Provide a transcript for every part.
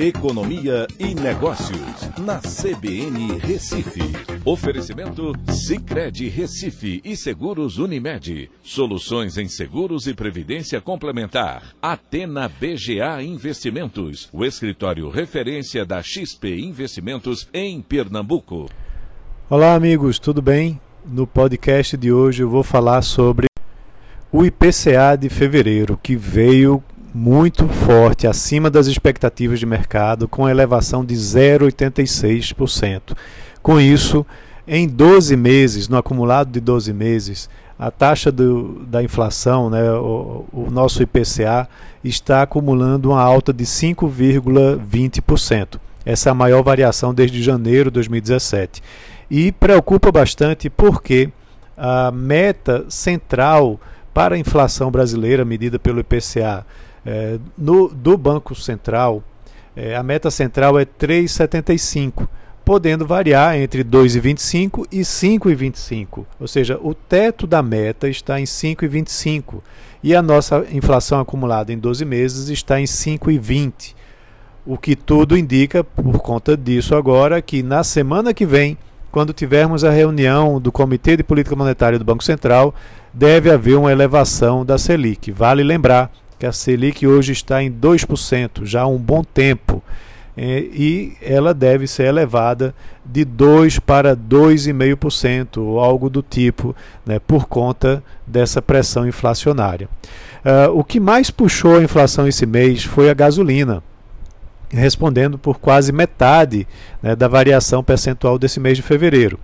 Economia e Negócios, na CBN Recife. Oferecimento Cicred Recife e Seguros Unimed. Soluções em seguros e previdência complementar. Atena BGA Investimentos, o escritório referência da XP Investimentos em Pernambuco. Olá, amigos, tudo bem? No podcast de hoje eu vou falar sobre o IPCA de fevereiro, que veio muito forte, acima das expectativas de mercado, com elevação de 0,86%. Com isso, em 12 meses, no acumulado de 12 meses, a taxa do, da inflação, né, o, o nosso IPCA, está acumulando uma alta de 5,20%. Essa é a maior variação desde janeiro de 2017. E preocupa bastante porque a meta central para a inflação brasileira, medida pelo IPCA, é, no, do Banco Central, é, a meta central é 3,75, podendo variar entre 2,25 e 5,25. Ou seja, o teto da meta está em 5,25 e a nossa inflação acumulada em 12 meses está em 5,20. O que tudo indica, por conta disso agora, que na semana que vem, quando tivermos a reunião do Comitê de Política Monetária do Banco Central, deve haver uma elevação da Selic. Vale lembrar que a Selic hoje está em 2%, já há um bom tempo, é, e ela deve ser elevada de 2% para 2,5%, ou algo do tipo, né, por conta dessa pressão inflacionária. Uh, o que mais puxou a inflação esse mês foi a gasolina respondendo por quase metade né, da variação percentual desse mês de fevereiro.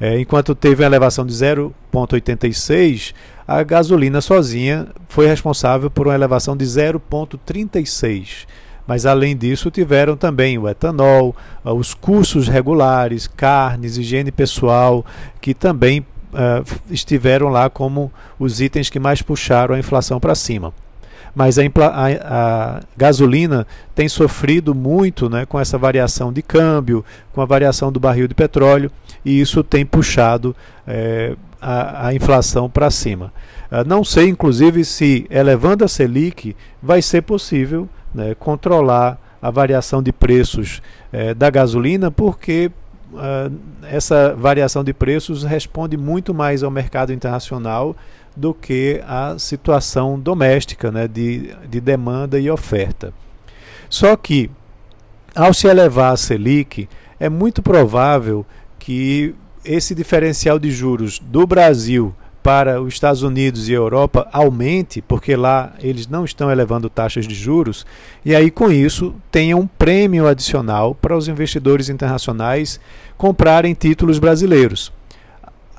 É, enquanto teve uma elevação de 0,86, a gasolina sozinha foi responsável por uma elevação de 0,36. Mas além disso, tiveram também o etanol, os custos regulares, carnes, higiene pessoal, que também uh, estiveram lá como os itens que mais puxaram a inflação para cima mas a, a, a, gasolina tem sofrido muito né, com essa variação de câmbio, com a variação do barril de petróleo, e isso tem puxado é, a, a, inflação para cima. Uh, não sei, inclusive, se elevando a Selic vai ser possível né, controlar a variação de preços é, da gasolina, porque uh, essa variação de preços responde muito mais ao mercado internacional do que a situação doméstica né, de, de demanda e oferta. Só que, ao se elevar a Selic, é muito provável que esse diferencial de juros do Brasil para os Estados Unidos e Europa aumente, porque lá eles não estão elevando taxas de juros, e aí com isso tenha um prêmio adicional para os investidores internacionais comprarem títulos brasileiros.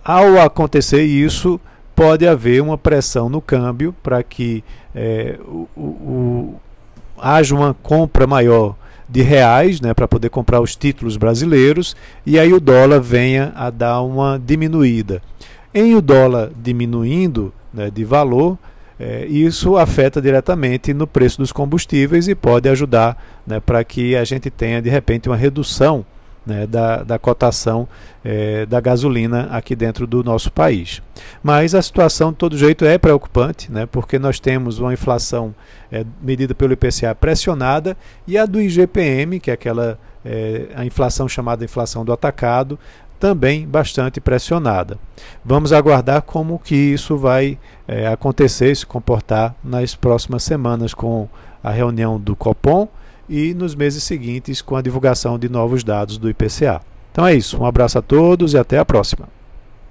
Ao acontecer isso, pode haver uma pressão no câmbio para que é, o, o, haja uma compra maior de reais, né, para poder comprar os títulos brasileiros, e aí o dólar venha a dar uma diminuída. Em o dólar diminuindo né, de valor, é, isso afeta diretamente no preço dos combustíveis e pode ajudar né, para que a gente tenha de repente uma redução né, da, da cotação é, da gasolina aqui dentro do nosso país. Mas a situação, de todo jeito, é preocupante, né, porque nós temos uma inflação é, medida pelo IPCA pressionada e a do IGPM, que é aquela é, a inflação chamada inflação do atacado, também bastante pressionada. Vamos aguardar como que isso vai acontecer, se comportar nas próximas semanas com a reunião do Copom e nos meses seguintes com a divulgação de novos dados do IPCA. Então é isso, um abraço a todos e até a próxima.